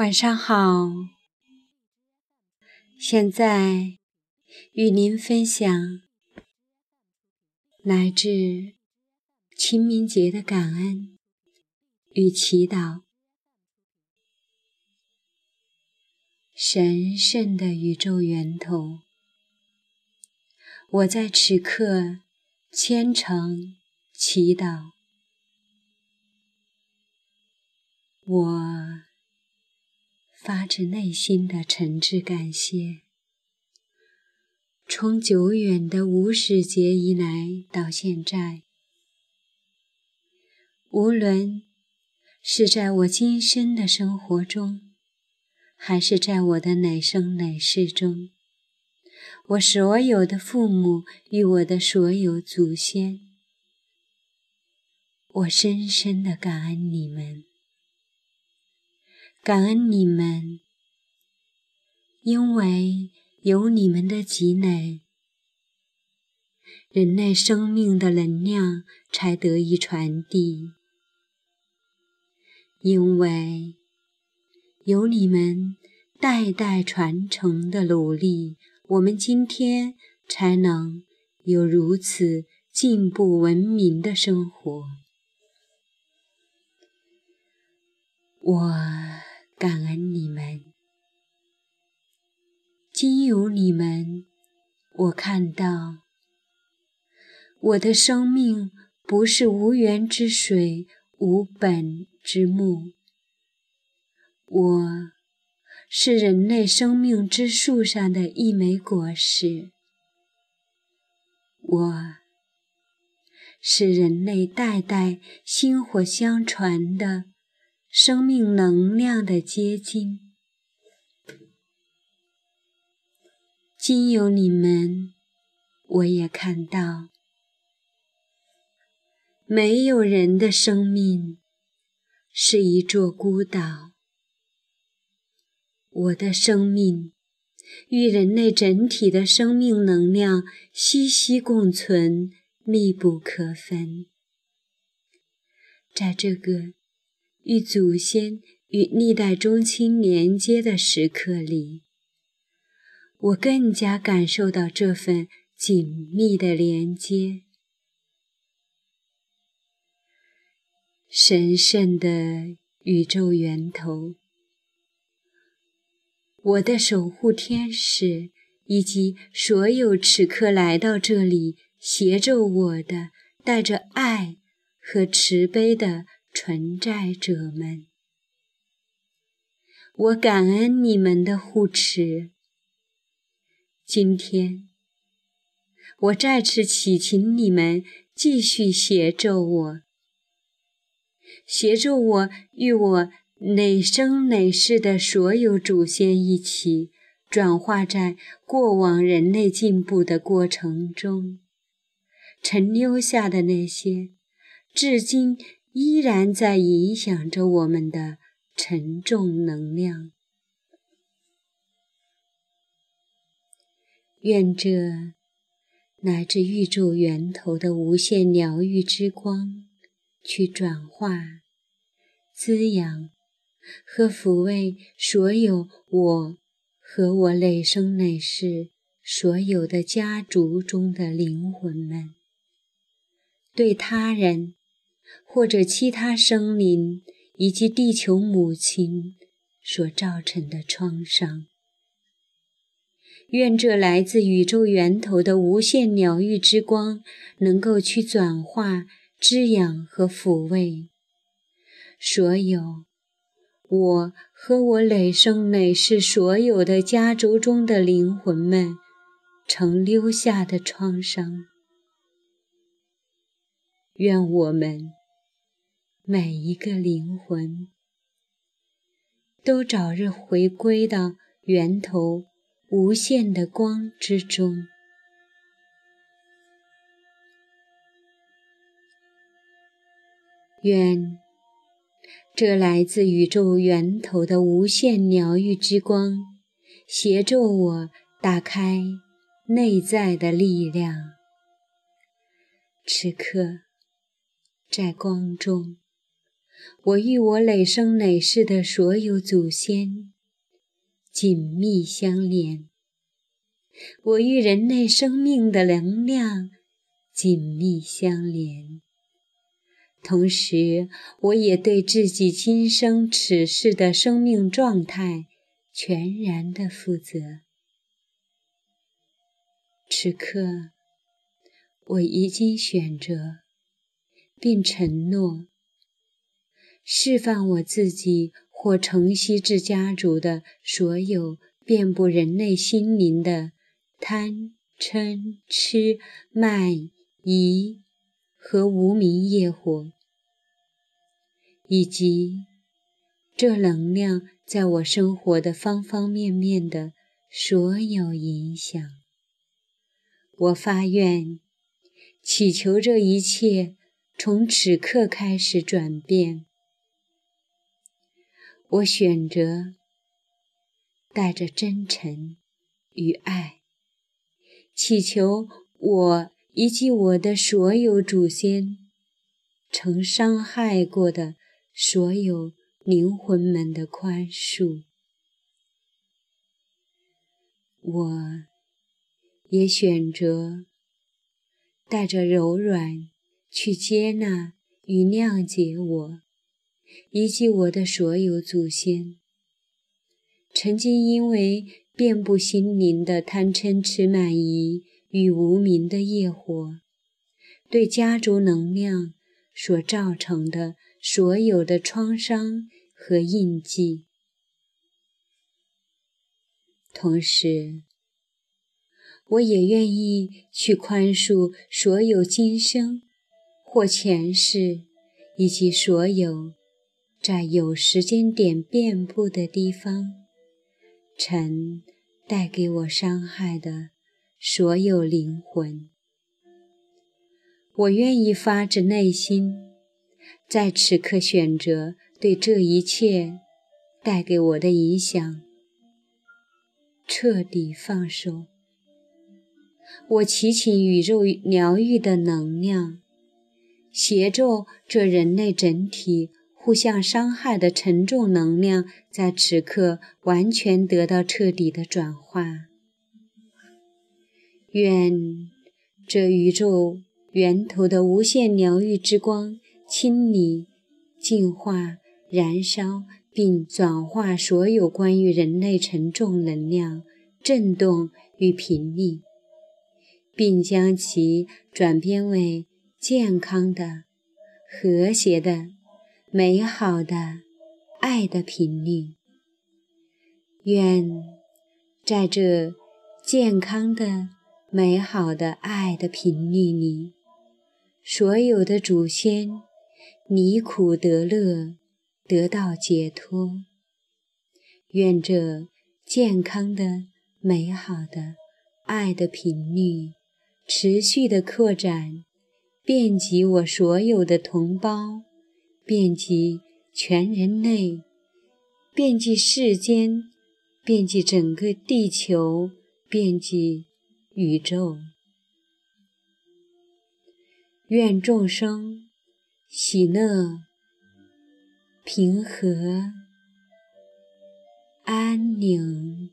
晚上好，现在与您分享来自清明节的感恩与祈祷。神圣的宇宙源头，我在此刻虔诚祈祷，我。发自内心的诚挚感谢。从久远的无始劫以来到现在，无论是在我今生的生活中，还是在我的哪生哪世中，我所有的父母与我的所有祖先，我深深的感恩你们。感恩你们，因为有你们的积累，人类生命的能量才得以传递；因为有你们代代传承的努力，我们今天才能有如此进步文明的生活。我。感恩你们，经由你们，我看到我的生命不是无源之水、无本之木，我是人类生命之树上的一枚果实，我是人类代代薪火相传的。生命能量的结晶，经由你们，我也看到，没有人的生命是一座孤岛。我的生命与人类整体的生命能量息息共存，密不可分。在这个。与祖先与历代宗亲连接的时刻里，我更加感受到这份紧密的连接。神圣的宇宙源头，我的守护天使，以及所有此刻来到这里协助我的、带着爱和慈悲的。存在者们，我感恩你们的护持。今天，我再次祈请你们继续协助我，协助我与我哪生哪世的所有祖先一起，转化在过往人类进步的过程中，曾留下的那些，至今。依然在影响着我们的沉重能量。愿这来自宇宙源头的无限疗愈之光，去转化、滋养和抚慰所有我和我累生累世所有的家族中的灵魂们，对他人。或者其他生灵以及地球母亲所造成的创伤，愿这来自宇宙源头的无限疗愈之光能够去转化、滋养和抚慰所有我和我累生累世所有的家族中的灵魂们曾留下的创伤。愿我们。每一个灵魂都早日回归到源头无限的光之中。愿这来自宇宙源头的无限疗愈之光，协助我打开内在的力量。此刻，在光中。我与我累生累世的所有祖先紧密相连，我与人类生命的能量紧密相连。同时，我也对自己今生此世的生命状态全然的负责。此刻，我已经选择并承诺，释放我自己或承袭至家族的所有遍布人类心灵的贪嗔痴慢疑。和无名业火，以及这能量在我生活的方方面面的所有影响，我发愿，祈求这一切从此刻开始转变。我选择带着真诚与爱，祈求我。以及我的所有祖先曾伤害过的所有灵魂们的宽恕，我也选择带着柔软去接纳与谅解我以及我的所有祖先曾经因为遍布心灵的贪嗔痴慢疑。与无名的业火对家族能量所造成的所有的创伤和印记，同时，我也愿意去宽恕所有今生或前世，以及所有在有时间点遍布的地方尘带给我伤害的。所有灵魂，我愿意发自内心，在此刻选择对这一切带给我的影响彻底放手。我祈请宇宙疗愈的能量，协助这人类整体互相伤害的沉重能量，在此刻完全得到彻底的转化。愿这宇宙源头的无限疗愈之光，清理、净化、燃烧并转化所有关于人类沉重能量、震动与频率，并将其转变为健康的、和谐的、美好的爱的频率。愿在这健康的。美好的爱的频率里，所有的祖先离苦得乐，得到解脱。愿这健康的、美好的爱的频率持续的扩展，遍及我所有的同胞，遍及全人类，遍及世间，遍及整个地球，遍及。宇宙，愿众生喜乐、平和、安宁。